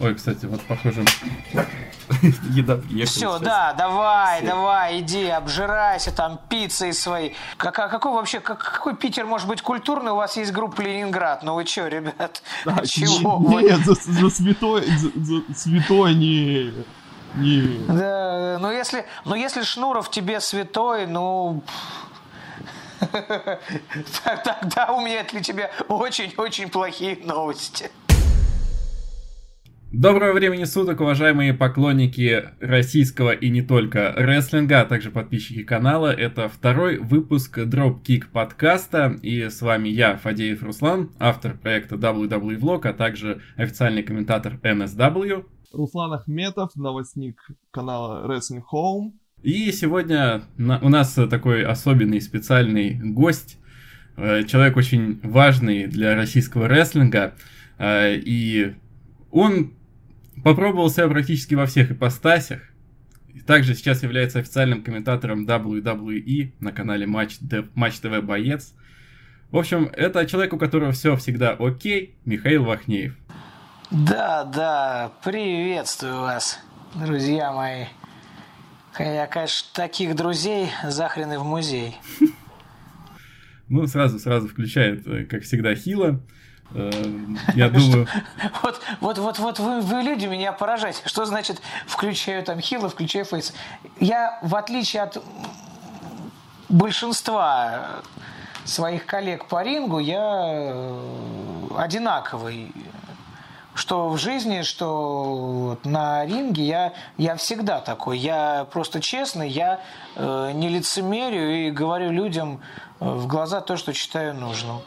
Ой, кстати, вот похоже... Еда Все, да, давай, Все. давай, иди, обжирайся там пиццей своей. Как, а какой вообще, как, какой Питер может быть культурный? У вас есть группа Ленинград. Ну вы что, ребят? Да, чего? Нет, за, за святой, за, за святой не... Не. Да, ну если, ну если Шнуров тебе святой, ну тогда у меня для тебя очень-очень плохие новости. Доброго времени суток, уважаемые поклонники российского и не только рестлинга, а также подписчики канала. Это второй выпуск Dropkick подкаста, и с вами я, Фадеев Руслан, автор проекта WWE Vlog, а также официальный комментатор NSW. Руслан Ахметов, новостник канала Wrestling Home. И сегодня у нас такой особенный специальный гость, э, человек очень важный для российского рестлинга, э, и он Попробовал себя практически во всех ипостасях. Также сейчас является официальным комментатором WWE на канале Матч, Матч ТВ Боец. В общем, это человек, у которого все всегда окей, Михаил Вахнеев. Да, да, приветствую вас, друзья мои. Я, конечно, таких друзей захрены в музей. Ну, сразу, сразу включает, э, как всегда, Хила. Э, я думаю... Вот, вот, вот, вот вы, вы люди меня поражаете. Что значит включаю там хила, включаю фейс? Я, в отличие от большинства своих коллег по рингу, я э, одинаковый. Что в жизни, что на ринге я, я всегда такой. Я просто честный, я э, не лицемерю и говорю людям в глаза то, что считаю нужным.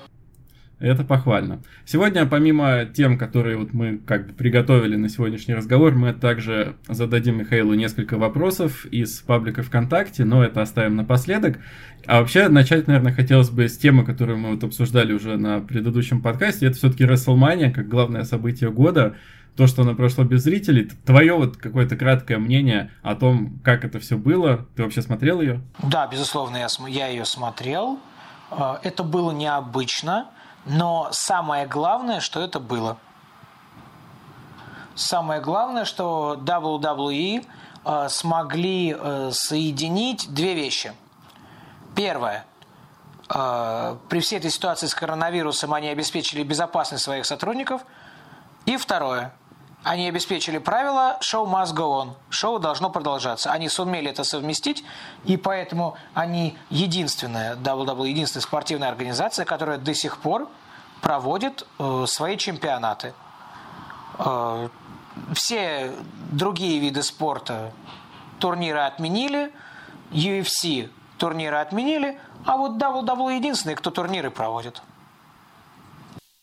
Это похвально. Сегодня, помимо тем, которые вот мы как бы приготовили на сегодняшний разговор, мы также зададим Михаилу несколько вопросов из паблика ВКонтакте, но это оставим напоследок. А вообще, начать, наверное, хотелось бы с темы, которую мы вот обсуждали уже на предыдущем подкасте. Это все-таки WrestleMania, как главное событие года. То, что оно прошло без зрителей. Твое вот какое-то краткое мнение о том, как это все было. Ты вообще смотрел ее? Да, безусловно, я, я ее смотрел. А, это было необычно. Но самое главное, что это было. Самое главное, что WWE э, смогли э, соединить две вещи. Первое. Э, при всей этой ситуации с коронавирусом они обеспечили безопасность своих сотрудников. И второе. Они обеспечили правила «show must go on». Шоу должно продолжаться. Они сумели это совместить, и поэтому они единственная, WWE, единственная спортивная организация, которая до сих пор проводит э, свои чемпионаты. Э, все другие виды спорта турниры отменили, UFC турниры отменили, а вот WWE единственный, кто турниры проводит.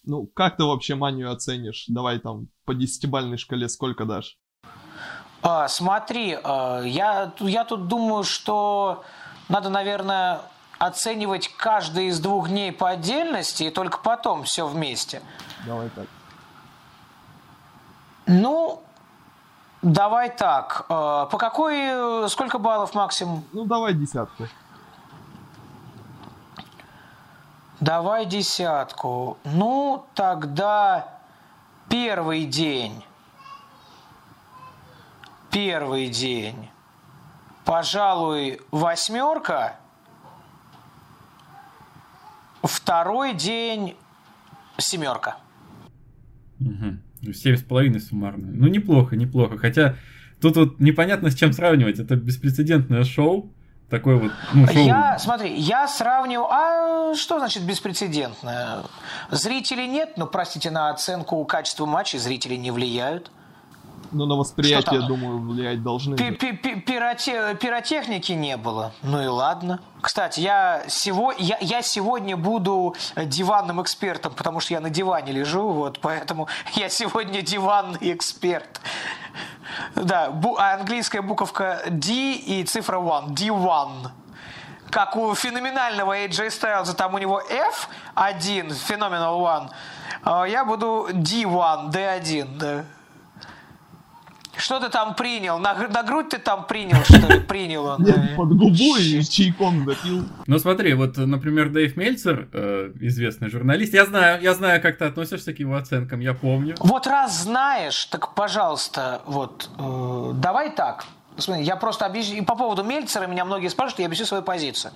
Ну, как ты вообще манию оценишь? Давай там по десятибальной шкале сколько дашь? А, смотри, а, я, я тут думаю, что надо, наверное, оценивать каждый из двух дней по отдельности и только потом все вместе. Давай так. Ну, давай так. А, по какой, сколько баллов максимум? Ну, давай десятку. Давай десятку. Ну, тогда первый день. Первый день. Пожалуй, восьмерка. Второй день семерка. Угу. Семь с половиной суммарно. Ну, неплохо, неплохо. Хотя тут вот непонятно с чем сравнивать. Это беспрецедентное шоу такой вот ну, шоу. Я, смотри, я сравниваю... А что значит беспрецедентно? Зрителей нет, но, простите, на оценку качества матча зрители не влияют. Ну, на восприятие, думаю, влиять должны. Пироте... Пиротехники не было. Ну и ладно. Кстати, я, сего... я, я сегодня буду диванным экспертом, потому что я на диване лежу, вот, поэтому я сегодня диванный эксперт. Да, бу... А английская буковка D и цифра 1. D1 как у феноменального AJ Styles, там у него F1, Phenomenal One, а я буду D1, D1, да. Что ты там принял? На, на грудь ты там принял, что ли? Принял он. Нет, под губу и чайком запил. Ну смотри, вот, например, Дэйв Мельцер, э, известный журналист, я знаю, я знаю, как ты относишься к его оценкам, я помню. Вот раз знаешь, так, пожалуйста, вот, э, давай так. Смотри, я просто объясню, и по поводу Мельцера меня многие спрашивают, я объясню свою позицию.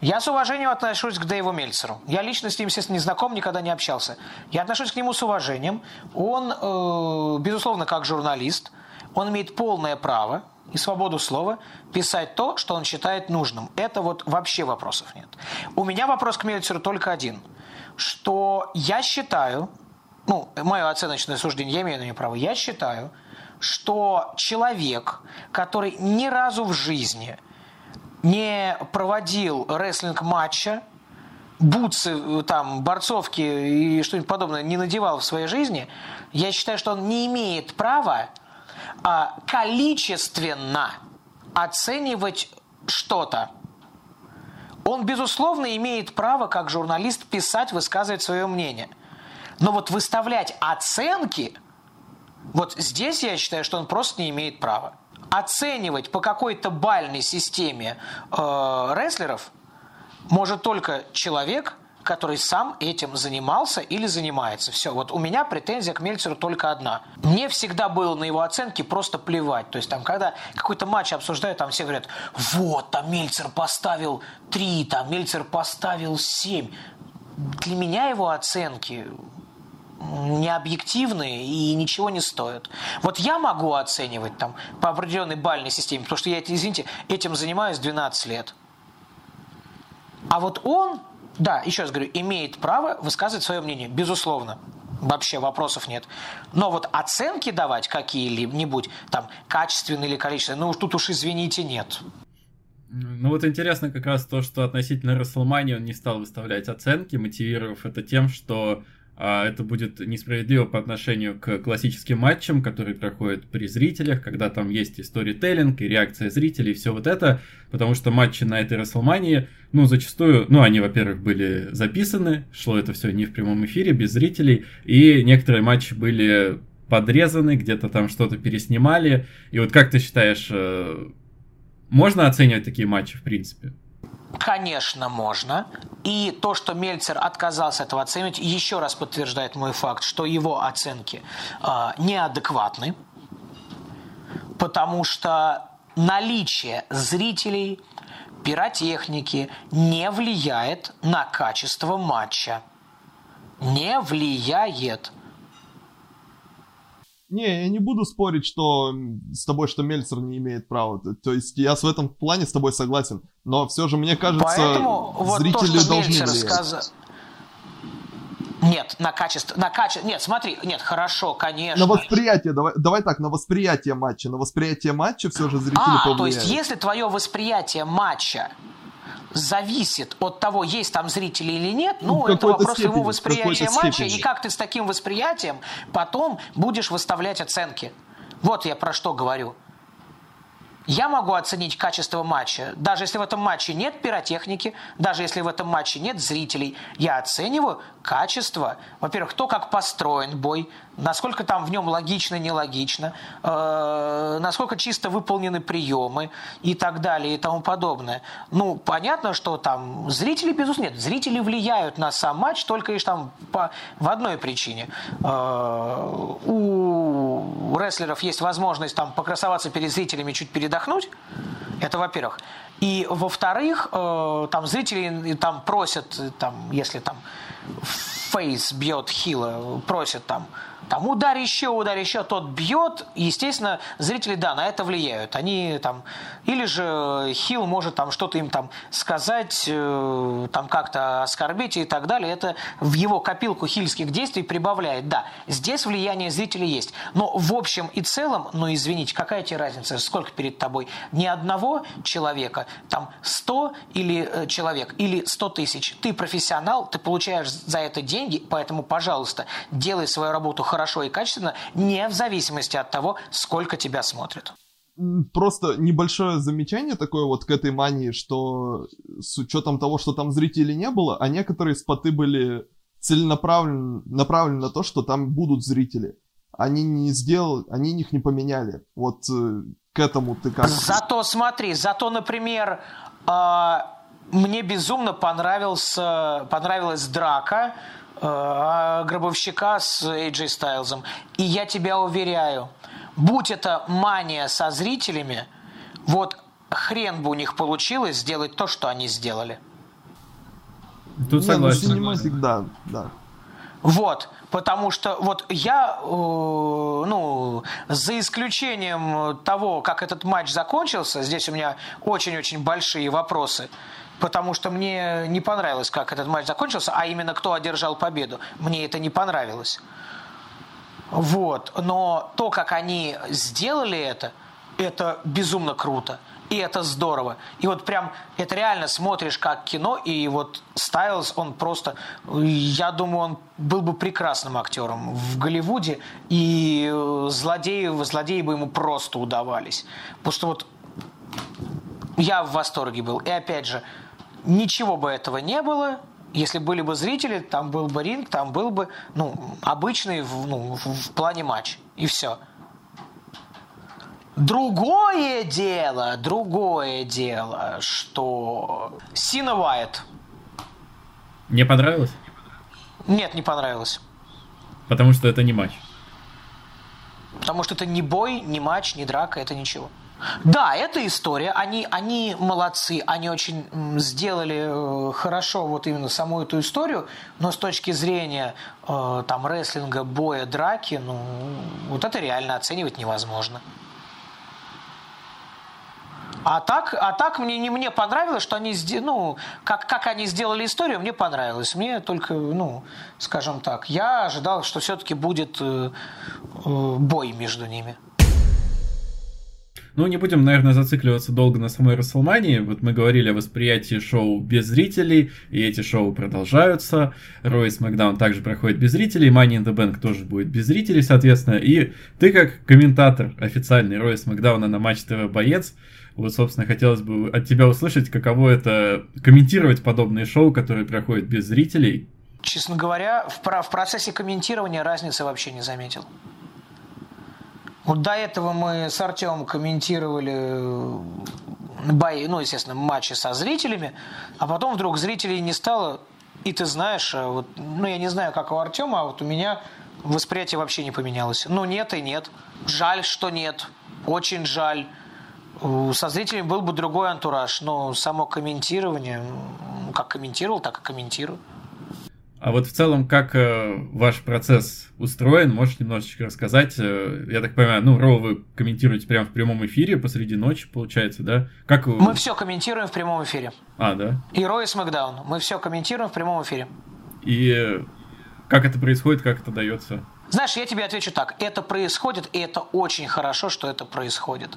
Я с уважением отношусь к Дэйву Мельцеру. Я лично с ним, естественно, не знаком, никогда не общался. Я отношусь к нему с уважением. Он, э, безусловно, как журналист, он имеет полное право и свободу слова писать то, что он считает нужным. Это вот вообще вопросов нет. У меня вопрос к Мельцеру только один. Что я считаю, ну, мое оценочное суждение, я имею на него право, я считаю, что человек, который ни разу в жизни не проводил рестлинг-матча, бутсы, э, там, борцовки и что-нибудь подобное не надевал в своей жизни, я считаю, что он не имеет права а, количественно оценивать что-то. Он, безусловно, имеет право, как журналист, писать, высказывать свое мнение. Но вот выставлять оценки, вот здесь я считаю, что он просто не имеет права оценивать по какой-то бальной системе э, рестлеров может только человек, который сам этим занимался или занимается. Все, вот у меня претензия к Мельцеру только одна. Мне всегда было на его оценки просто плевать. То есть там, когда какой-то матч обсуждают, там все говорят, вот, там Мельцер поставил 3, там Мельцер поставил 7. Для меня его оценки не объективные и ничего не стоят. Вот я могу оценивать там по определенной бальной системе, потому что я, извините, этим занимаюсь 12 лет. А вот он, да, еще раз говорю, имеет право высказывать свое мнение, безусловно. Вообще вопросов нет. Но вот оценки давать какие-нибудь, там, качественные или количественные, ну тут уж извините, нет. Ну вот интересно как раз то, что относительно Расселмани он не стал выставлять оценки, мотивировав это тем, что это будет несправедливо по отношению к классическим матчам, которые проходят при зрителях, когда там есть и сторителлинг, и реакция зрителей, и все вот это, потому что матчи на этой Расселмании, ну, зачастую, ну, они, во-первых, были записаны, шло это все не в прямом эфире, без зрителей, и некоторые матчи были подрезаны, где-то там что-то переснимали, и вот как ты считаешь, э, можно оценивать такие матчи в принципе? Конечно, можно. И то, что Мельцер отказался этого оценивать, еще раз подтверждает мой факт, что его оценки э, неадекватны, потому что наличие зрителей, пиротехники не влияет на качество матча. Не влияет. Не, я не буду спорить, что с тобой, что Мельцер не имеет права. То есть я в этом плане с тобой согласен. Но все же, мне кажется, Поэтому зрители вот то, что должны Мельцер влиять. сказ... Нет, на качество, на качество, нет, смотри, нет, хорошо, конечно. На восприятие, давай, давай так, на восприятие матча. На восприятие матча все же зрители а, повлияют. то есть, если твое восприятие матча зависит от того, есть там зрители или нет, ну, в это вопрос степени, в восприятия матча, степени. и как ты с таким восприятием потом будешь выставлять оценки. Вот я про что говорю. Я могу оценить качество матча, даже если в этом матче нет пиротехники, даже если в этом матче нет зрителей. Я оцениваю качество, во-первых, то, как построен бой, насколько там в нем логично, нелогично, э, насколько чисто выполнены приемы и так далее и тому подобное. Ну, понятно, что там зрители, безусловно, нет, зрители влияют на сам матч только лишь там по, в одной причине. Э, у рестлеров есть возможность там покрасоваться перед зрителями, чуть передохнуть. Это во-первых. И во-вторых, э, там зрители там просят, там, если там фейс бьет хила, просят там, там ударь еще, ударь еще, тот бьет, естественно, зрители, да, на это влияют. Они там, или же хил может там что-то им там сказать, э, там как-то оскорбить и так далее. Это в его копилку хильских действий прибавляет. Да, здесь влияние зрителей есть. Но в общем и целом, ну извините, какая тебе разница, сколько перед тобой? Ни одного человека, там 100 или э, человек, или 100 тысяч. Ты профессионал, ты получаешь за это деньги, поэтому, пожалуйста, делай свою работу хорошо и качественно, не в зависимости от того, сколько тебя смотрят. Просто небольшое замечание такое вот к этой мании, что с учетом того, что там зрителей не было, а некоторые споты были целенаправлены направлены на то, что там будут зрители. они не сделали, они их не поменяли. Вот э, к этому ты как? Зато смотри, зато, например, э, мне безумно понравился, понравилась драка гробовщика с AJ Стайлзом. И я тебя уверяю, будь это мания со зрителями, вот хрен бы у них получилось сделать то, что они сделали. Тут согласен. Не, ну, Cinematic, да, да. Вот, потому что вот я, э, ну, за исключением того, как этот матч закончился, здесь у меня очень-очень большие вопросы, потому что мне не понравилось, как этот матч закончился, а именно кто одержал победу. Мне это не понравилось. Вот, но то, как они сделали это, это безумно круто. И это здорово. И вот прям, это реально смотришь как кино, и вот Стайлз, он просто, я думаю, он был бы прекрасным актером в Голливуде, и злодеи, злодеи бы ему просто удавались. Потому что вот я в восторге был. И опять же, ничего бы этого не было, если были бы зрители, там был бы ринг, там был бы ну, обычный ну, в плане матч. И все. Другое дело, другое дело, что Сина Вайт. Не понравилось? Нет, не понравилось. Потому что это не матч. Потому что это не бой, не матч, не драка, это ничего. Да, это история. Они, они молодцы, они очень сделали э, хорошо вот именно саму эту историю, но с точки зрения э, там рестлинга, боя, драки, ну вот это реально оценивать невозможно. А так, а так мне, не мне понравилось, что они, ну, как, как они сделали историю, мне понравилось. Мне только, ну, скажем так, я ожидал, что все-таки будет э, э, бой между ними. Ну, не будем, наверное, зацикливаться долго на самой Расселмании. Вот мы говорили о восприятии шоу без зрителей, и эти шоу продолжаются. Рой Смакдаун также проходит без зрителей, Money in the Bank тоже будет без зрителей, соответственно. И ты, как комментатор официальный Роя Смакдауна на Матч ТВ боец, вот, собственно, хотелось бы от тебя услышать, каково это комментировать подобные шоу, которые проходят без зрителей. Честно говоря, в, в процессе комментирования разницы вообще не заметил. Вот до этого мы с Артемом комментировали э, бои, ну, естественно, матчи со зрителями, а потом вдруг зрителей не стало, и ты знаешь, э, вот, ну, я не знаю, как у Артема, а вот у меня восприятие вообще не поменялось. Ну, нет и нет. Жаль, что нет. Очень жаль. Со зрителями был бы другой антураж, но само комментирование, как комментировал, так и комментирую. А вот в целом, как э, ваш процесс устроен, можешь немножечко рассказать? Э, я так понимаю, ну, Роу вы комментируете прямо в прямом эфире посреди ночи, получается, да? Как Мы все комментируем в прямом эфире. А, да? И Роу и Смакдаун. Мы все комментируем в прямом эфире. И как это происходит, как это дается? Знаешь, я тебе отвечу так. Это происходит, и это очень хорошо, что это происходит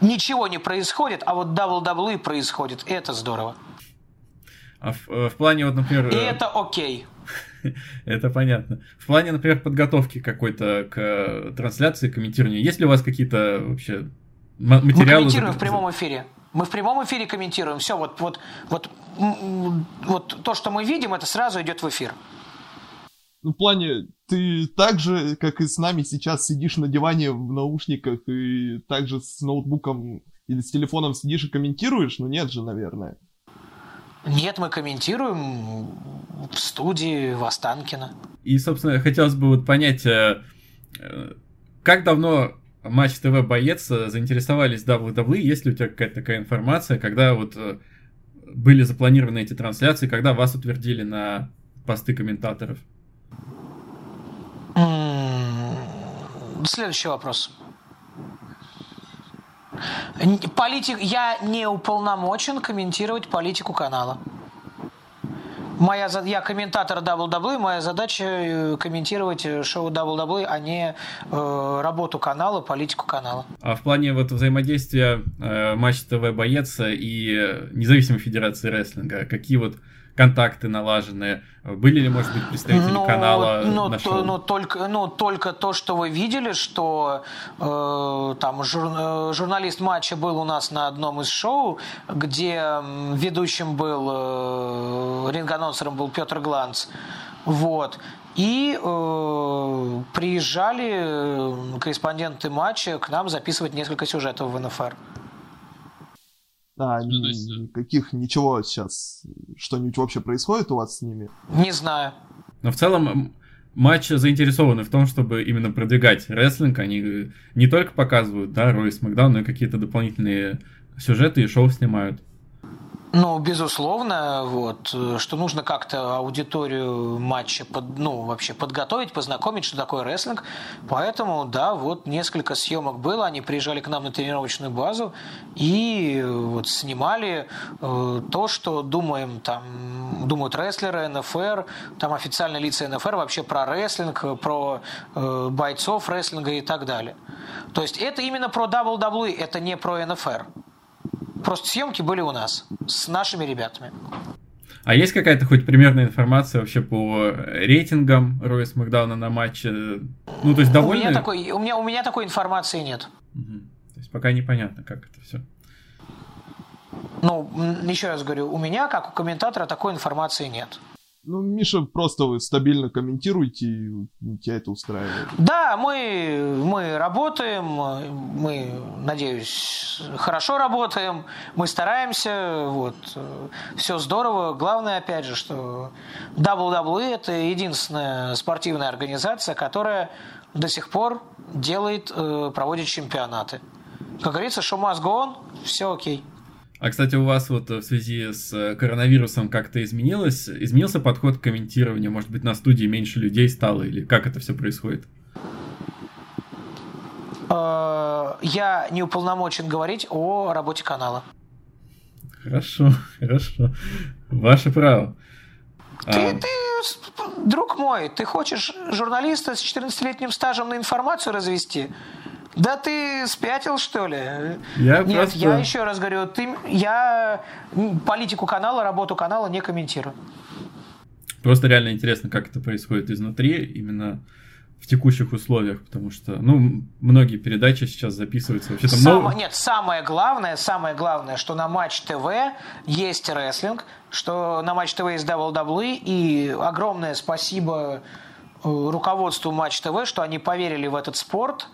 ничего не происходит, а вот WWE происходит. Это здорово. А в, э, в плане вот, например... И э, это окей. Это понятно. В плане, например, подготовки какой-то к трансляции, комментированию, есть ли у вас какие-то вообще материалы? Мы комментируем в прямом эфире. Мы в прямом эфире комментируем. Все, вот, вот, вот, вот то, что мы видим, это сразу идет в эфир. Ну, в плане, ты так же, как и с нами сейчас сидишь на диване в наушниках и также с ноутбуком или с телефоном сидишь и комментируешь? Ну нет же, наверное. Нет, мы комментируем в студии в Останкино. И, собственно, хотелось бы вот понять, э, э, как давно Матч ТВ Боец э, заинтересовались WWE? Есть ли у тебя какая-то такая информация, когда вот были запланированы эти трансляции, когда вас утвердили на посты комментаторов? Следующий вопрос. Политик, я не уполномочен комментировать политику канала. Моя, я комментатор WWE, моя задача э, комментировать э, шоу WWE, а не э, работу канала, политику канала. А в плане вот взаимодействия э, Матч ТВ Боец и Независимой Федерации Рестлинга, какие вот контакты налажены? Были ли, может быть, представители ну, канала ну, на шоу? Ну, только, ну, только то, что вы видели, что э, там жур, э, журналист матча был у нас на одном из шоу, где ведущим был, э, ринг-анонсером был Петр Гланц. Вот. И э, приезжали э, корреспонденты матча к нам записывать несколько сюжетов в НФР. А, ну, есть... никаких, ничего сейчас, что-нибудь вообще происходит у вас с ними? Не знаю. Но в целом матч заинтересованы в том, чтобы именно продвигать рестлинг. Они не только показывают, да, Рой Смакдаун, но и какие-то дополнительные сюжеты и шоу снимают. Ну, безусловно, вот, что нужно как-то аудиторию матча под, ну, вообще подготовить, познакомить, что такое рестлинг. Поэтому, да, вот несколько съемок было, они приезжали к нам на тренировочную базу и вот снимали э, то, что думаем там, думают рестлеры, НФР, там официальные лица НФР вообще про рестлинг, про э, бойцов рестлинга и так далее. То есть это именно про WWE, это не про НФР. Просто съемки были у нас с нашими ребятами. А есть какая-то хоть примерная информация вообще по рейтингам Роя Смакдауна на матче? Ну, то есть довольны? У меня такой, у меня, у меня такой информации нет. Угу. То есть пока непонятно, как это все. Ну, еще раз говорю, у меня, как у комментатора, такой информации нет. Ну, Миша, просто вы стабильно комментируете, и тебя это устраивает. Да, мы, мы работаем, мы, надеюсь, хорошо работаем, мы стараемся, вот, все здорово. Главное, опять же, что WWE – это единственная спортивная организация, которая до сих пор делает, э, проводит чемпионаты. Как говорится, go on, все окей. А, кстати, у вас вот в связи с э, коронавирусом как-то изменилось? Изменился подход к комментированию? Может быть, на студии меньше людей стало? Или как это все происходит? Э, я не уполномочен говорить о работе канала. Хорошо, хорошо. Ваше право. Ты, а... ты, друг мой, ты хочешь журналиста с 14-летним стажем на информацию развести? Да ты спятил, что ли? Я Нет, просто... я еще раз говорю, ты, я политику канала, работу канала не комментирую. Просто реально интересно, как это происходит изнутри, именно в текущих условиях, потому что, ну, многие передачи сейчас записываются вообще там Само, Нет, самое главное, самое главное, что на Матч ТВ есть рестлинг, что на Матч ТВ есть WWE, и огромное спасибо э, руководству Матч ТВ, что они поверили в этот спорт,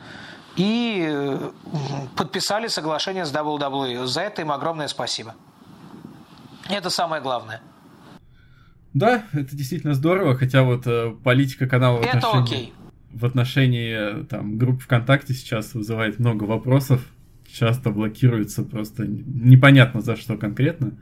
и э, подписали соглашение с WWE. За это им огромное спасибо. Это самое главное. Да, это действительно здорово, хотя вот э, политика канала в отношении, окей. в отношении там, групп ВКонтакте сейчас вызывает много вопросов, часто блокируется просто непонятно за что конкретно.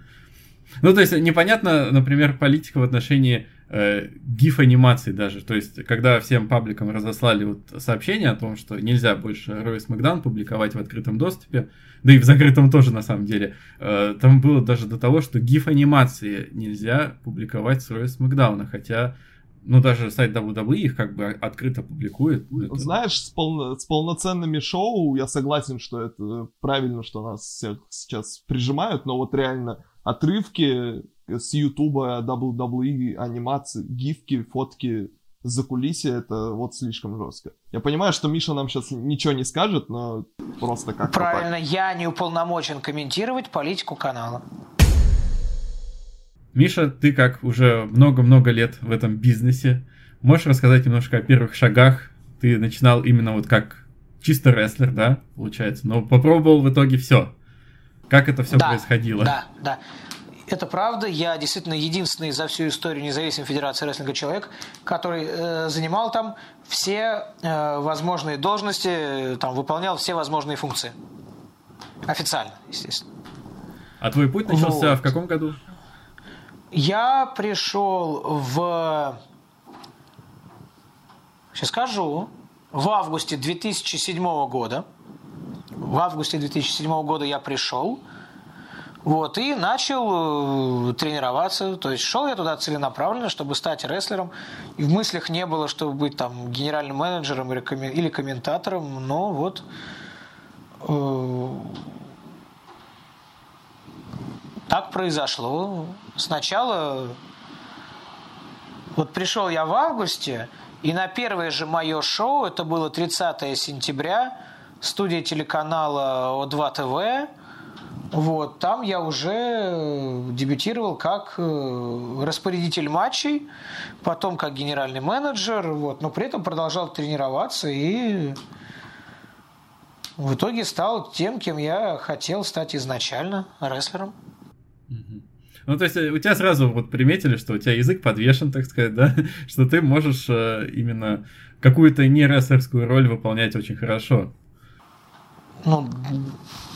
Ну, то есть непонятно, например, политика в отношении э, гиф-анимаций даже. То есть, когда всем пабликам разослали вот сообщение о том, что нельзя больше Ройс Макдан публиковать в открытом доступе, да и в закрытом тоже на самом деле, э, там было даже до того, что гиф-анимации нельзя публиковать с Ройс Макдауна, хотя ну, даже сайт WWE их как бы открыто публикует. Это... Знаешь, с, пол... с полноценными шоу я согласен, что это правильно, что нас всех сейчас прижимают, но вот реально отрывки с Ютуба, WWE, анимации, гифки, фотки за кулисье, это вот слишком жестко. Я понимаю, что Миша нам сейчас ничего не скажет, но просто как Правильно, так. я не уполномочен комментировать политику канала. Миша, ты как уже много-много лет в этом бизнесе, можешь рассказать немножко о первых шагах? Ты начинал именно вот как чисто рестлер, да, получается, но попробовал в итоге все. Как это все да, происходило? Да, да. Это правда. Я действительно единственный за всю историю независимой федерации рестлинга человек, который э, занимал там все э, возможные должности, там выполнял все возможные функции. Официально, естественно. А твой путь начался вот. в каком году? Я пришел в... Сейчас скажу. В августе 2007 года. В августе 2007 года я пришел. Вот, и начал э, тренироваться. То есть шел я туда целенаправленно, чтобы стать рестлером. И в мыслях не было, чтобы быть там генеральным менеджером или комментатором. Но вот э, так произошло. Сначала вот пришел я в августе, и на первое же мое шоу, это было 30 сентября, студия телеканала О2 ТВ, Вот, там я уже э, дебютировал как э, распорядитель матчей, потом как генеральный менеджер, вот, но при этом продолжал тренироваться и в итоге стал тем, кем я хотел стать изначально, рестлером. Ну, то есть э, у тебя сразу вот приметили, что у тебя язык подвешен, так сказать, да, что ты можешь именно какую-то не рестлерскую роль выполнять очень хорошо. Ну,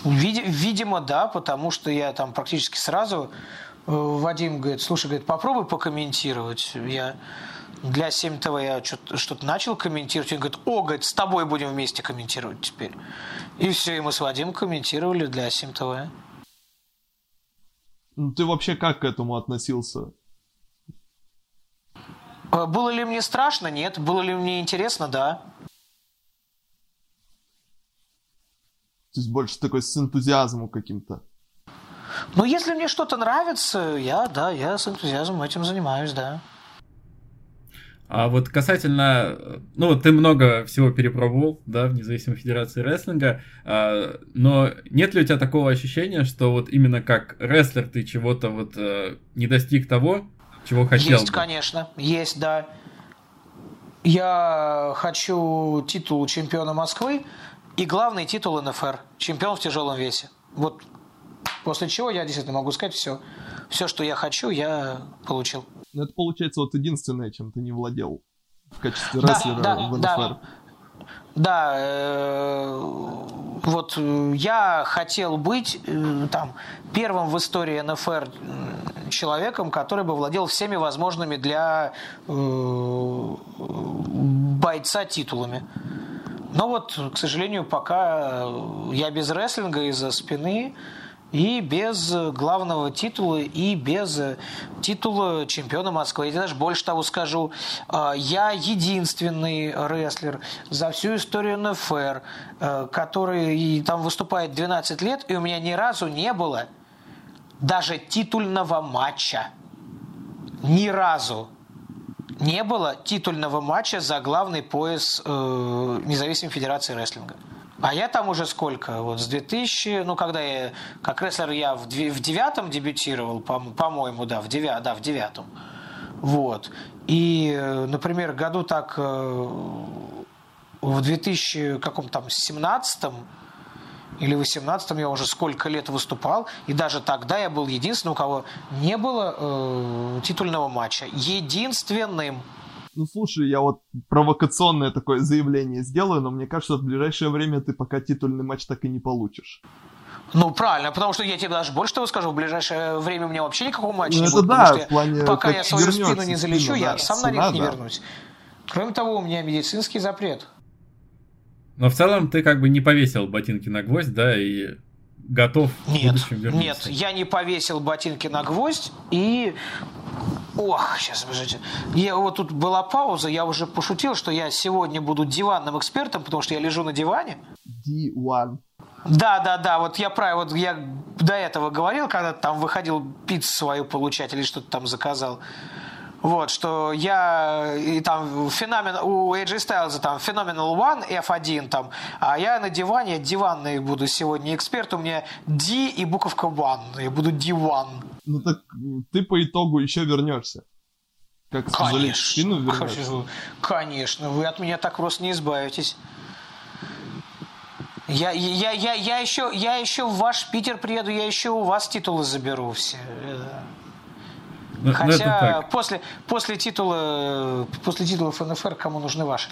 вид, видимо, да, потому что я там практически сразу э, Вадим говорит, слушай, говорит, попробуй покомментировать. Я для 7 ТВ я что-то начал комментировать. Он говорит, о, говорит, с тобой будем вместе комментировать теперь. И все, и мы с Вадимом комментировали для 7 ТВ. Ну, ты вообще как к этому относился? Э, было ли мне страшно? Нет. Было ли мне интересно? Да. То есть больше такой с энтузиазмом каким-то. Ну, если мне что-то нравится, я, да, я с энтузиазмом этим занимаюсь, да. А вот касательно, ну, ты много всего перепробовал, да, в независимой федерации рестлинга, а, но нет ли у тебя такого ощущения, что вот именно как рестлер ты чего-то вот а, не достиг того, чего хотел? Есть, бы? конечно, есть, да. Я хочу титул чемпиона Москвы, и главный титул НФР – чемпион в тяжелом весе. Вот после чего я действительно могу сказать все, все, что я хочу, я получил. Ну, это получается вот единственное, чем ты не владел в качестве рестлера да, да, в НФР. Да. Да, э, вот я хотел быть э, там первым в истории НФР человеком, который бы владел всеми возможными для э, бойца титулами. Но вот, к сожалению, пока я без рестлинга из-за спины и без главного титула, и без титула чемпиона Москвы. Я даже больше того скажу, а, я единственный рестлер за всю историю НФР, который там выступает 12 лет, и у меня ни разу не было даже титульного матча. Ни разу не было титульного матча за главный пояс э, независимой федерации рестлинга. А я там уже сколько? Вот с 2000, ну, когда я, как рестлер я в, в девятом дебютировал, по, по-моему, да, в, девя, да, в девятом. Вот. И, например, году так э, в 2000 каком там 17 или 18 я уже сколько лет выступал, и даже тогда я был единственным, у кого не было э, титульного матча. Единственным. Ну слушай, я вот провокационное такое заявление сделаю, но мне кажется, в ближайшее время ты пока титульный матч так и не получишь. Ну, правильно, потому что я тебе даже больше того скажу, в ближайшее время у меня вообще никакого матча ну, не будет. Да, в плане, пока я свою спину не залечу, спину, я да, сам на ринг не вернусь. Кроме того, у меня медицинский запрет. Но в целом ты как бы не повесил ботинки на гвоздь, да, и готов нет, Нет, я не повесил ботинки на гвоздь и... Ох, сейчас, подождите. Я, вот тут была пауза, я уже пошутил, что я сегодня буду диванным экспертом, потому что я лежу на диване. Диван. Да, да, да, вот я правильно, вот я до этого говорил, когда там выходил пиццу свою получать или что-то там заказал. Вот, что я и там феномен, у AJ Styles там Phenomenal One F1 там, а я на диване, диванный буду сегодня эксперт, у меня D и буковка One, я буду D1. Ну так ты по итогу еще вернешься. Как конечно, спину вернешься. Конечно, вы от меня так просто не избавитесь. Я, я, я, я, еще, я еще в ваш Питер приеду, я еще у вас титулы заберу все. Ну, ну, Хотя ну, после, после, титула, после титула ФНФР кому нужны ваши?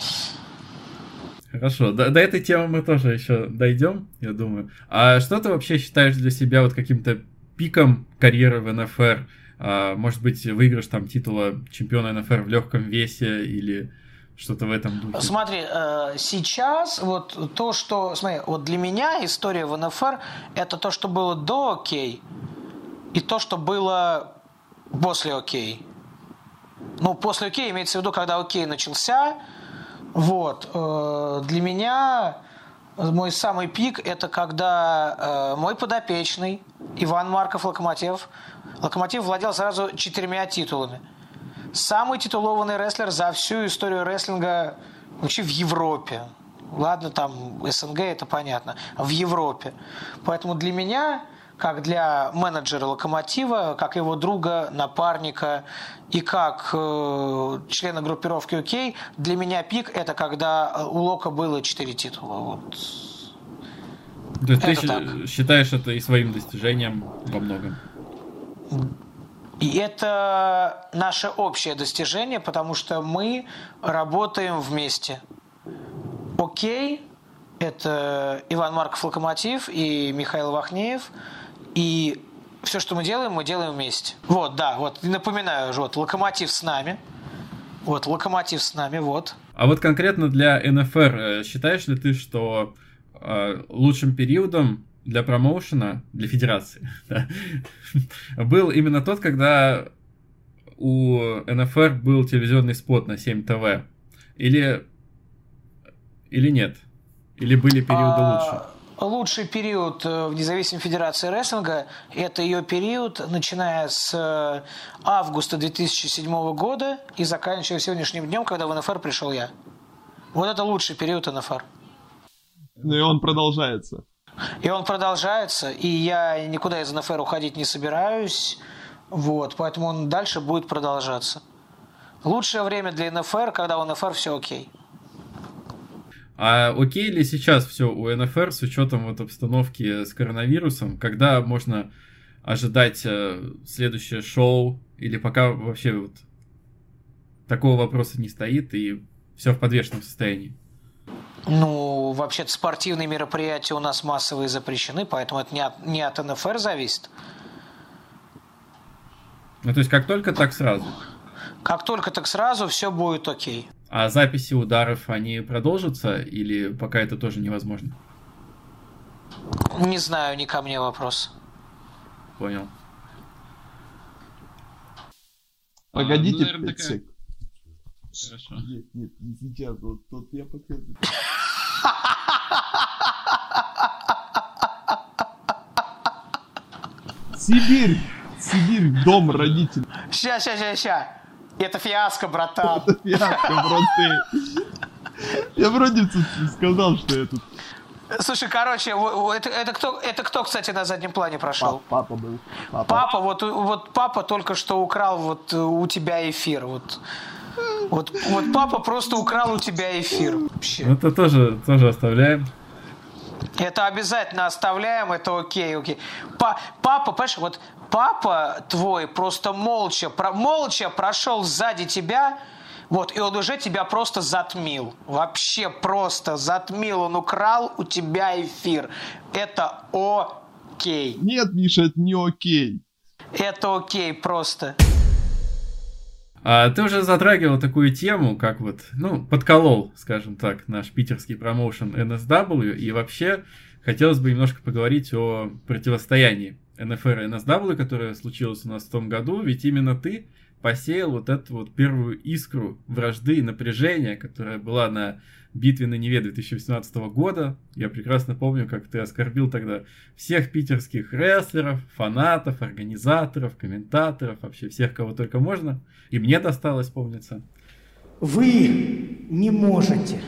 Хорошо, до, до этой темы мы тоже еще дойдем, я думаю. А что ты вообще считаешь для себя вот каким-то пиком карьеры в НФР? А, может быть, выигрыш там титула чемпиона НФР в легком весе или что-то в этом духе? Смотри, э, сейчас вот то, что... Смотри, вот для меня история в НФР это то, что было до Окей, и то, что было После окей. Ну, после окей имеется в виду, когда окей начался. Вот. Э, для меня мой самый пик – это когда э, мой подопечный Иван Марков Локомотив. Локомотив владел сразу четырьмя титулами. Самый титулованный рестлер за всю историю рестлинга вообще в Европе. Ладно, там СНГ, это понятно. В Европе. Поэтому для меня как для менеджера Локомотива, как его друга, напарника и как э, члена группировки ОК, для меня пик – это когда у Лока было 4 титула. Вот. То есть это ты так. считаешь это и своим достижением во многом? И это наше общее достижение, потому что мы работаем вместе. Окей, это Иван Марков Локомотив и Михаил Вахнеев. И все, что мы делаем, мы делаем вместе. Вот, да, вот, напоминаю, вот, Локомотив с нами. Вот, Локомотив с нами, вот. А вот конкретно для НФР, э, считаешь ли ты, что э, лучшим периодом для промоушена, для федерации, да, был именно тот, когда у НФР был телевизионный спот на 7 ТВ. Или, или нет? Или были периоды а, лучше? Лучший период э, в независимой федерации рестлинга – это ее период, начиная с э, августа 2007 года и заканчивая сегодняшним днем, когда в НФР пришел я. Вот это лучший период НФР. Ну и он продолжается. И он продолжается, и я никуда из НФР уходить не собираюсь, вот, поэтому он дальше будет продолжаться. Лучшее время для НФР, когда у НФР все окей. А окей ли сейчас все у НФР с учетом вот обстановки с коронавирусом, когда можно ожидать э, следующее шоу, или пока вообще вот такого вопроса не стоит и все в подвешенном состоянии? Ну, вообще-то спортивные мероприятия у нас массовые запрещены, поэтому это не от, не от НФР зависит. Ну, то есть как только, так сразу? Как только, так сразу, все будет окей. А записи ударов, они продолжатся или пока это тоже невозможно? Не знаю, не ко мне вопрос. Понял. Погодите, а, ну, наверное, такая... Хорошо. Нет, нет, не сейчас, вот тот я пока... Сибирь! Сибирь, дом родителей. Ща, ща, ща, ща. Это фиаско, братан. Это фиаско, браты. Я вроде сказал, что я тут... Слушай, короче, это, это, кто, это кто, кстати, на заднем плане прошел? Папа, папа был. Папа. папа, вот, вот папа только что украл вот у тебя эфир. Вот вот, вот папа просто украл у тебя эфир. Вообще. Это тоже, тоже оставляем. Это обязательно оставляем, это окей, окей. Па папа, понимаешь, вот папа твой просто молча, про молча прошел сзади тебя, вот, и он уже тебя просто затмил. Вообще просто затмил. Он украл у тебя эфир. Это окей. Нет, Миша, это не окей. Это окей просто. А ты уже затрагивал такую тему, как вот, ну, подколол, скажем так, наш питерский промоушен NSW, и вообще хотелось бы немножко поговорить о противостоянии NFR и NSW, которое случилось у нас в том году, ведь именно ты посеял вот эту вот первую искру вражды и напряжения, которая была на битве на Неве 2018 года. Я прекрасно помню, как ты оскорбил тогда всех питерских рестлеров, фанатов, организаторов, комментаторов, вообще всех, кого только можно. И мне досталось, помнится. Вы не можете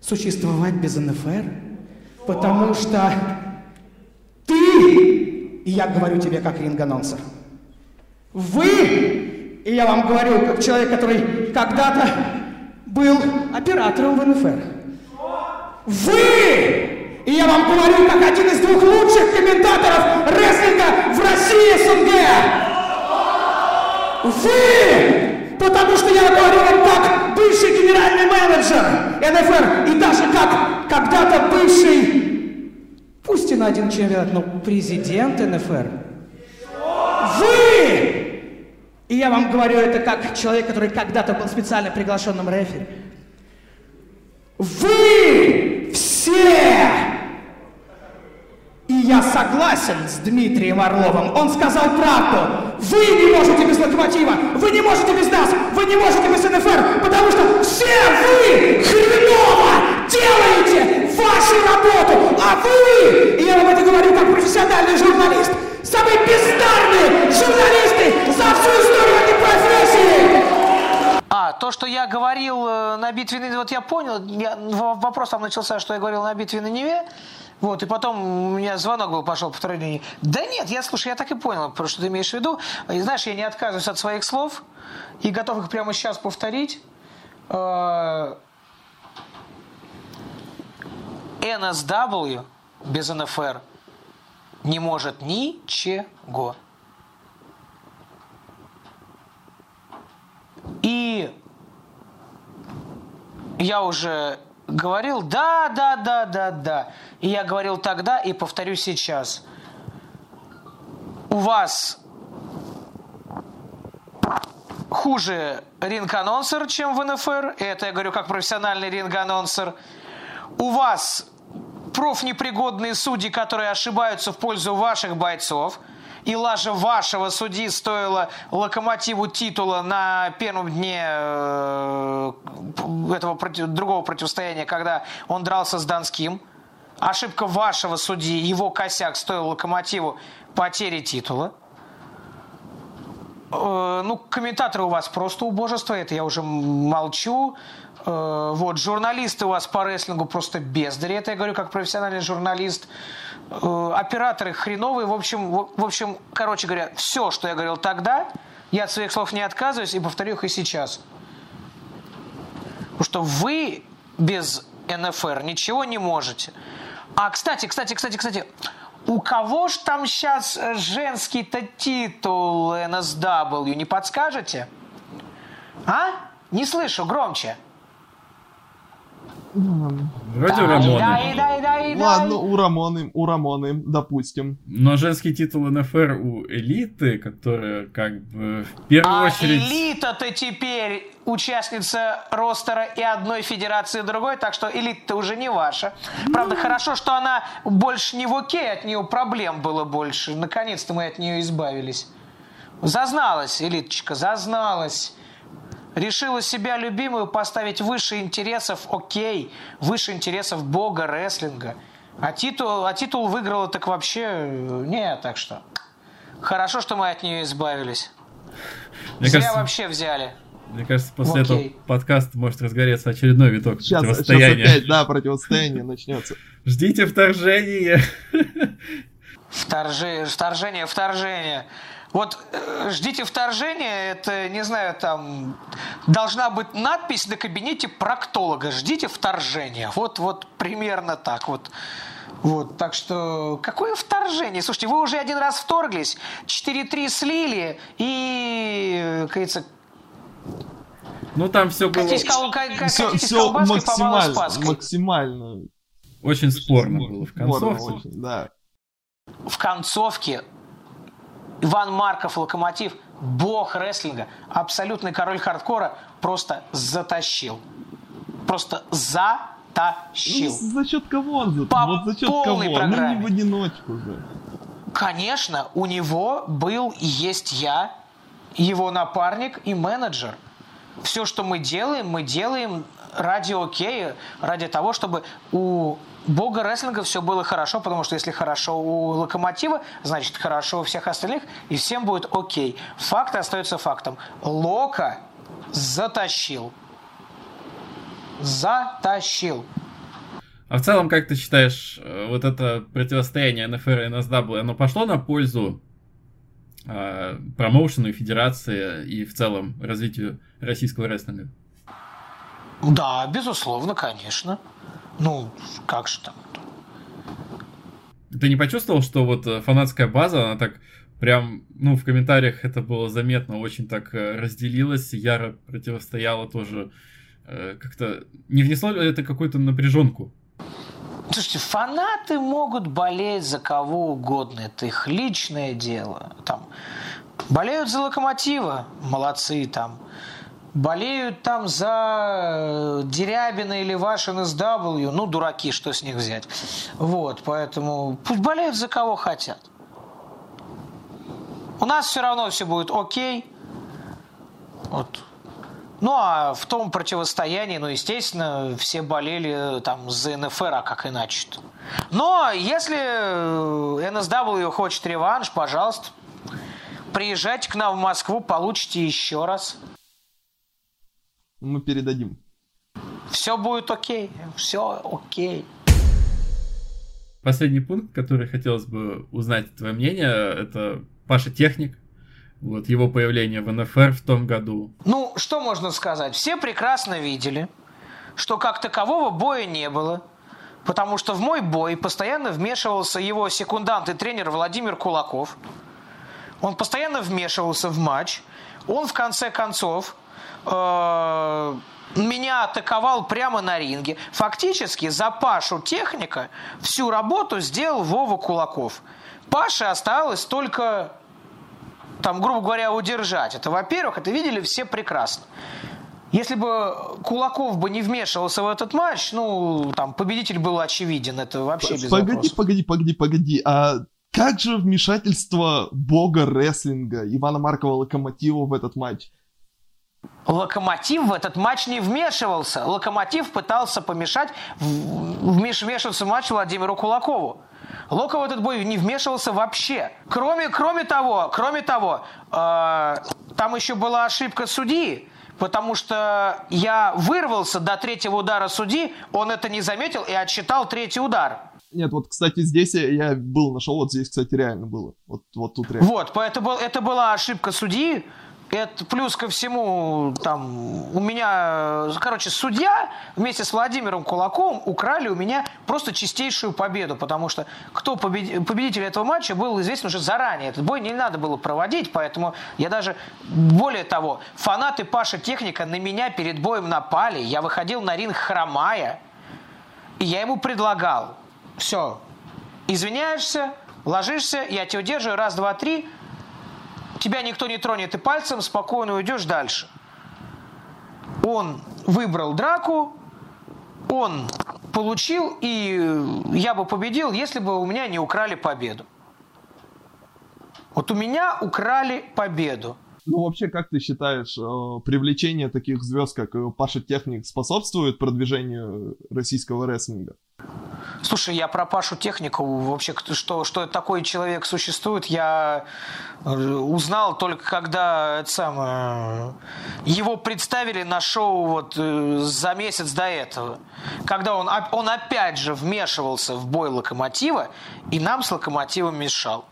существовать без НФР, потому что ты, и я говорю тебе как ринг-анонсер, вы, и я вам говорю как человек, который когда-то был оператором в НФР. Вы! И я вам говорю, как один из двух лучших комментаторов рестлинга в России СНГ. Вы! Потому что я говорю вам как бывший генеральный менеджер НФР и даже как когда-то бывший, пусть и на один чемпионат, но президент НФР. Вы! И я вам говорю это как человек, который когда-то был специально приглашенным рефери. Вы все! И я согласен с Дмитрием Орловым. Он сказал правду. Вы не можете без локомотива, вы не можете без нас, вы не можете без НФР, потому что все вы хреново делаете вашу работу, а вы, и я вам это говорю как профессиональный журналист, самые бездарные журналисты за всю историю этой профессии! А, то, что я говорил э, на битве, вот я понял, я, вопрос там начался, что я говорил на битве на Неве, Вот, и потом у меня звонок был, пошел по второй линии. Да нет, я, слушай, я так и понял, про что ты имеешь в виду. И знаешь, я не отказываюсь от своих слов и готов их прямо сейчас повторить. Э, NSW без НФР не может ничего. И я уже говорил, да, да, да, да, да. И я говорил тогда и повторю сейчас. У вас хуже ринг-анонсер, чем в НФР. Это я говорю как профессиональный ринг-анонсер. У вас профнепригодные судьи, которые ошибаются в пользу ваших бойцов. И лажа вашего судьи стоила локомотиву титула на первом дне э, этого другого противостояния, когда он дрался с Донским. Ошибка вашего судьи, его косяк стоил локомотиву потери титула. Э, ну, комментаторы у вас просто убожество, это я уже молчу. Э, вот, журналисты у вас по рестлингу просто бездари, это я говорю как профессиональный журналист. Э, операторы хреновые, в общем, в общем, короче говоря, все, что я говорил тогда, я от своих слов не отказываюсь и повторю их и сейчас. Потому что вы без НФР ничего не можете. А, кстати, кстати, кстати, кстати, у кого ж там сейчас женский-то титул NSW, не подскажете? А? Не слышу, громче. Вроде Рамоны. Ладно, у Рамоны, у Рамоны, допустим. Но женский титул НФР у элиты, которая как бы в первую а очередь... элита-то теперь участница ростера и одной федерации и другой, так что элита уже не ваша. Правда, хорошо, что она больше не в окей, от нее проблем было больше. Наконец-то мы от нее избавились. Зазналась, элиточка, зазналась решила себя любимую поставить выше интересов, окей, выше интересов бога рестлинга. А титул, а титул выиграла так вообще э, не, так что хорошо, что мы от нее избавились. Мне Зря кажется, вообще взяли. Мне кажется, после Окей. этого подкаста может разгореться очередной виток сейчас, противостояния. Сейчас опять, да, противостояние начнется. Ждите вторжения. Вторжение, вторжение, вторжение. Вот э, ждите вторжения, это, не знаю, там должна быть надпись на кабинете проктолога. Ждите вторжения. Вот, вот примерно так вот. Вот, так что какое вторжение? Слушайте, вы уже один раз вторглись, 4-3 слили и, кажется, ну там все было... Катись, кол... все, все максимально, максимально. Очень спорно было в концовке. Спорно, очень, да. В концовке Иван Марков, Локомотив, бог рестлинга, абсолютный король хардкора, просто затащил. Просто затащил. Ну, за счет кого он затащил? По вот за счет кого? Программе. Ну не в одиночку же. Конечно, у него был и есть я, его напарник и менеджер. Все, что мы делаем, мы делаем ради окей, ради того, чтобы у бога рестлинга все было хорошо, потому что если хорошо у Локомотива, значит хорошо у всех остальных, и всем будет окей. Факт остается фактом. Лока затащил. Затащил. А в целом, как ты считаешь, э, вот это противостояние НФР и НСW, оно пошло на пользу э, промоушену и федерации и в целом развитию российского рестлинга? Да, безусловно, конечно. Ну, как же там? Ты не почувствовал, что вот э, фанатская база, она так прям, ну, в комментариях это было заметно, очень так э, разделилась, яро противостояла тоже, э, как-то не внесло ли это какую-то напряженку? Слушайте, фанаты могут болеть за кого угодно, это их личное дело. Там, болеют за локомотива, молодцы, там, болеют там за э, Дерябина или ваш NSW, ну, дураки, что с них взять. Вот, поэтому пусть болеют за кого хотят. У нас все равно все будет окей. Вот. Ну, а в том противостоянии, ну, естественно, все болели э, там за НФР, а как иначе-то. Но если NSW э, хочет реванш, пожалуйста, приезжайте к нам в Москву, получите еще раз – мы передадим. Все будет окей, все окей. Последний пункт, который хотелось бы узнать твое мнение, это Паша Техник. Вот его появление в НФР в том году. Ну, что можно сказать? Все прекрасно видели, что как такового боя не было, потому что в мой бой постоянно вмешивался его секундант и тренер Владимир Кулаков. Он постоянно вмешивался в матч. Он в конце концов э, меня атаковал прямо на ринге. Фактически за Пашу техника всю работу сделал Вова Кулаков. Паше осталось только, там, грубо говоря, удержать. Это, во-первых, это видели все прекрасно. Если бы Кулаков бы не вмешивался в этот матч, ну, там, победитель был очевиден, это вообще без Погоди, вопросов. погоди, погоди, погоди, а как же вмешательство бога рестлинга Ивана Маркова Локомотива в этот матч? Локомотив в этот матч не вмешивался. Локомотив пытался помешать вмешиваться в матч Владимиру Кулакову. Лока в этот бой не вмешивался вообще. Кроме, кроме того, кроме того, э, там еще была ошибка судьи, потому что я вырвался до третьего удара судьи, он это не заметил и отсчитал третий удар. Нет, вот, кстати, здесь я, я был, нашел, вот здесь, кстати, реально было. Вот, вот тут реально. Вот, поэтому это была ошибка судьи. Это плюс ко всему, там, у меня, короче, судья вместе с Владимиром Кулаковым украли у меня просто чистейшую победу, потому что кто побед- победитель этого матча был известен уже заранее. Этот бой не надо было проводить, поэтому я даже, более того, фанаты Паши Техника на меня перед боем напали. Я выходил на ринг хромая, и я ему предлагал, все, извиняешься, ложишься, я тебя удерживаю, раз, два, три, тебя никто не тронет и пальцем, спокойно уйдешь дальше. Он выбрал драку, он получил, и я бы победил, если бы у меня не украли победу. Вот у меня украли победу. Ну, вообще, как ты считаешь, э, привлечение таких звезд, как э, Паша Техник, способствует продвижению российского рестлинга? Слушай, я про Пашу Технику вообще, что, что такой человек существует, я э, узнал только когда это самое, его представили на шоу вот за месяц до этого. Когда он, он опять же вмешивался в бой Локомотива и нам с Локомотивом мешал.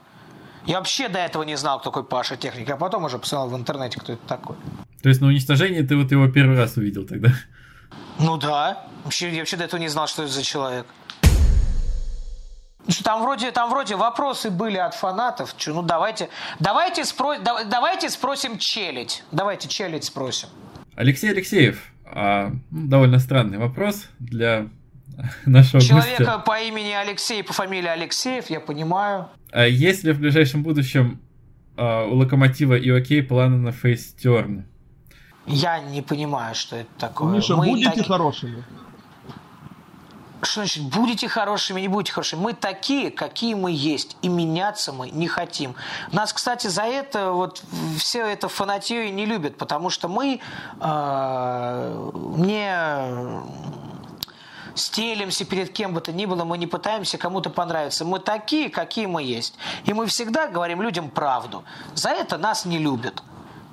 Я вообще до этого не знал, кто такой Паша Техник, а потом уже посмотрел в интернете, кто это такой. То есть на уничтожении ты вот его первый раз увидел тогда. Ну да. Вообще, я вообще до этого не знал, что это за человек. Ну Там вроде, там вроде вопросы были от фанатов. Чё, ну давайте, давайте, спро, да- давайте спросим челядь. Давайте челядь спросим. Алексей Алексеев. а, ну, довольно странный вопрос для нашего Человека гостя. по имени Алексей, по фамилии Алексеев, я понимаю. А есть ли в ближайшем будущем а, у Локомотива и Окей планы на фейстерн? Я не понимаю, что это такое. Миша, Мы будете таки- хорошими? Что значит, будете хорошими, не будете хорошими? Мы такие, какие мы есть, и меняться мы не хотим. Нас, кстати, за это вот все это фанатею не любят, потому что мы э, не стелимся перед кем бы то ни было, мы не пытаемся кому-то понравиться. Мы такие, какие мы есть. И мы всегда говорим людям правду. За это нас не любят.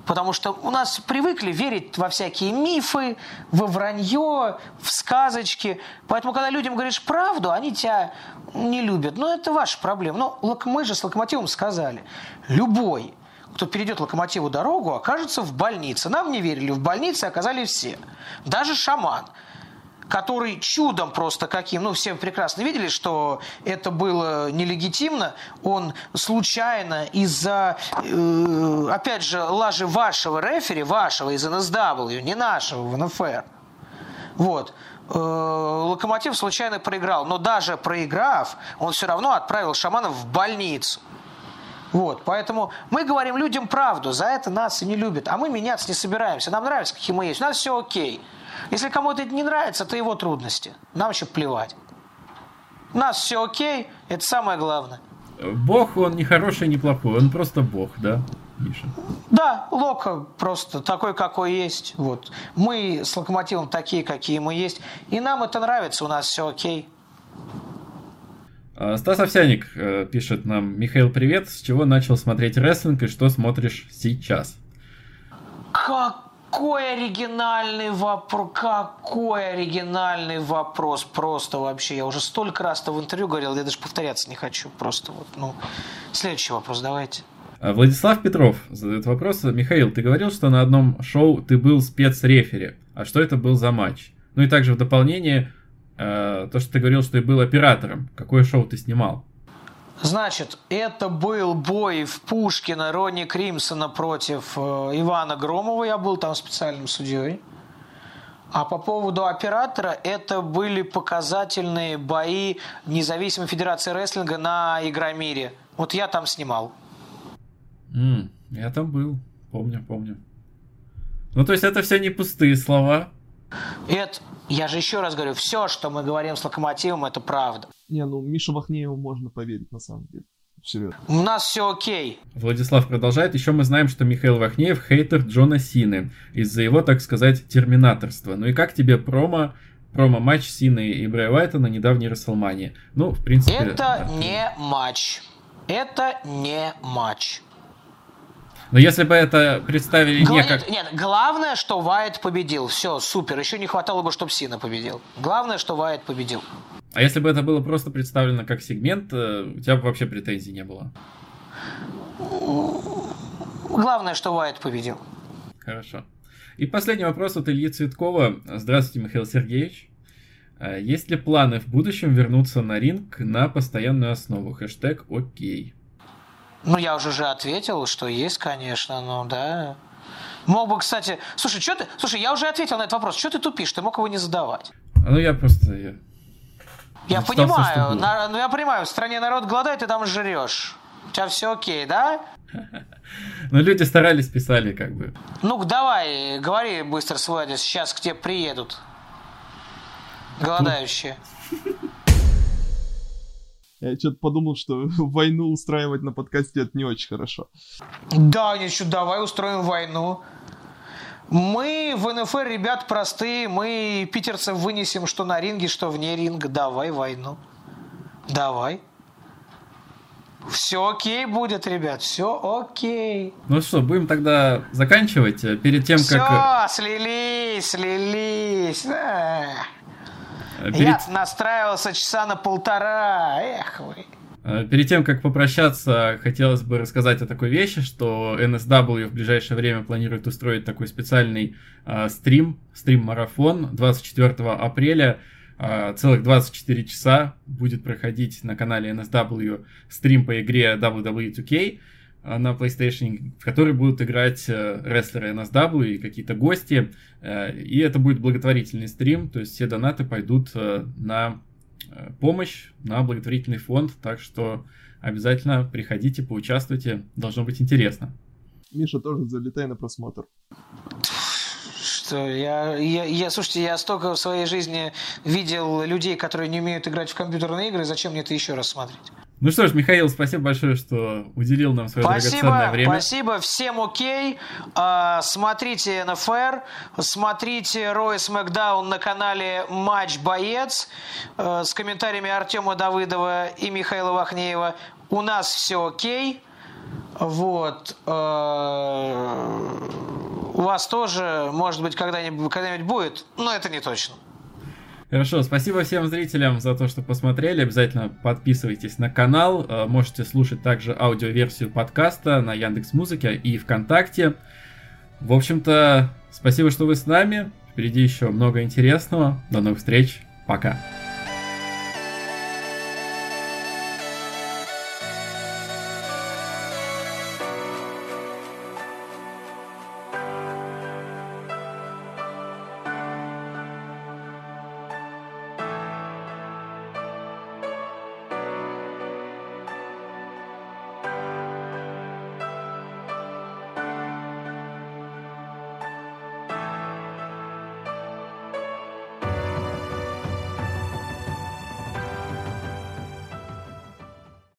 Потому что у нас привыкли верить во всякие мифы, во вранье, в сказочки. Поэтому, когда людям говоришь правду, они тебя не любят. Но это ваша проблема. Но лок- мы же с локомотивом сказали. Любой, кто перейдет локомотиву дорогу, окажется в больнице. Нам не верили. В больнице оказались все. Даже шаман который чудом просто каким, ну, все прекрасно видели, что это было нелегитимно, он случайно из-за, э, опять же, лажи вашего рефери, вашего из НСW, не нашего в НФР, вот, э, Локомотив случайно проиграл, но даже проиграв, он все равно отправил шаманов в больницу. Вот, поэтому мы говорим людям правду, за это нас и не любят, а мы меняться не собираемся, нам нравится, какие мы есть, у нас все окей. Если кому-то это не нравится, это его трудности, нам еще плевать. У нас все окей, это самое главное. Бог, он не хороший, не плохой, он просто бог, да, Миша? Да, Лока просто такой, какой есть. Вот. Мы с Локомотивом такие, какие мы есть. И нам это нравится, у нас все окей. А, Стас Овсяник э, пишет нам, Михаил, привет, с чего начал смотреть рестлинг и что смотришь сейчас? Какой оригинальный вопрос, какой оригинальный вопрос, просто вообще. Я уже столько раз в интервью говорил, я даже повторяться не хочу, просто вот, ну. Следующий вопрос давайте. А, Владислав Петров задает вопрос. Михаил, ты говорил, что на одном шоу ты был спецрефери. А что это был за матч? Ну и также в дополнение, э, то, что ты говорил, что ты был оператором. Какое шоу ты снимал? Значит, это был бой в Пушкина Ронни Кримсона против э, Ивана Громова. Я был там специальным судьей. А по поводу оператора, это были показательные бои независимой федерации рестлинга на Игромире. Вот я там снимал. М, я там был. Помню, помню. Ну, то есть это все не пустые слова. Это, я же еще раз говорю, все, что мы говорим с Локомотивом, это правда. Не, ну Миша Вахнееву можно поверить на самом деле. Серьезно. У нас все окей. Владислав продолжает. Еще мы знаем, что Михаил Вахнеев хейтер Джона Сины из-за его, так сказать, терминаторства. Ну и как тебе промо, промо-матч Сины и Брэя Уайта на недавней Расселмании? Ну, в принципе... Это да. не матч. Это не матч. Но если бы это представили Гла- не как... Нет, главное, что Вайт победил. Все, супер. Еще не хватало бы, чтобы Сина победил. Главное, что Вайт победил. А если бы это было просто представлено как сегмент, э, у тебя бы вообще претензий не было. Главное, что Вайт победил. Хорошо. И последний вопрос от Ильи Цветкова. Здравствуйте, Михаил Сергеевич. Э, Есть ли планы в будущем вернуться на ринг на постоянную основу? Хэштег окей. Ну, я уже же ответил, что есть, конечно, ну да. Мог бы, кстати... Слушай, что ты... Слушай, я уже ответил на этот вопрос. Что ты тупишь? Ты мог его не задавать. Ну я просто... Я, понимаю, на- ну я понимаю, в стране народ голодает, ты там жрешь. У тебя все окей, да? Ну люди старались, писали как бы. Ну давай, говори быстро свой адрес, сейчас к тебе приедут. Голодающие. Я что-то подумал, что войну устраивать на подкасте это не очень хорошо. Да, ничего, давай устроим войну. Мы в НФР ребят простые, мы питерцев вынесем что на ринге, что вне ринга. Давай войну. Давай. Все окей будет, ребят, все окей. Ну что, будем тогда заканчивать. Э, Перед тем, Все, как... слились, слились. А. э, Я Перед, настраивался часа на полтора. Эх вы. Э, перед тем, как попрощаться, хотелось бы рассказать о такой вещи, что NSW в ближайшее время планирует устроить такой специальный э, стрим, стрим-марафон 24 апреля. э, целых 24 часа будет проходить на канале NSW стрим по игре WWE 2K э, на PlayStation, в который будут играть э, рестлеры NSW и какие-то гости. И это будет благотворительный стрим, то есть все донаты пойдут на помощь, на благотворительный фонд, так что обязательно приходите, поучаствуйте, должно быть интересно. Миша тоже залетай на просмотр. Я, я, я, слушайте, я столько в своей жизни видел людей, которые не умеют играть в компьютерные игры, зачем мне это еще раз смотреть? Ну что ж, Михаил, спасибо большое, что уделил нам свое драгоценное Спасибо, время. спасибо, всем окей. А, смотрите НФР, смотрите Рой Смакдаун на канале Матч Боец э, с комментариями Артема Давыдова и Михаила Вахнеева. У нас все окей. Вот. У вас тоже, может быть, когда-нибудь, когда-нибудь будет, но это не точно. Хорошо, спасибо всем зрителям за то, что посмотрели. Обязательно подписывайтесь на канал. Э, Можете слушать также аудиоверсию подкаста на Яндекс Музыке и ВКонтакте. В общем-то, спасибо, что вы с нами. Впереди еще много интересного. До новых встреч. Пока.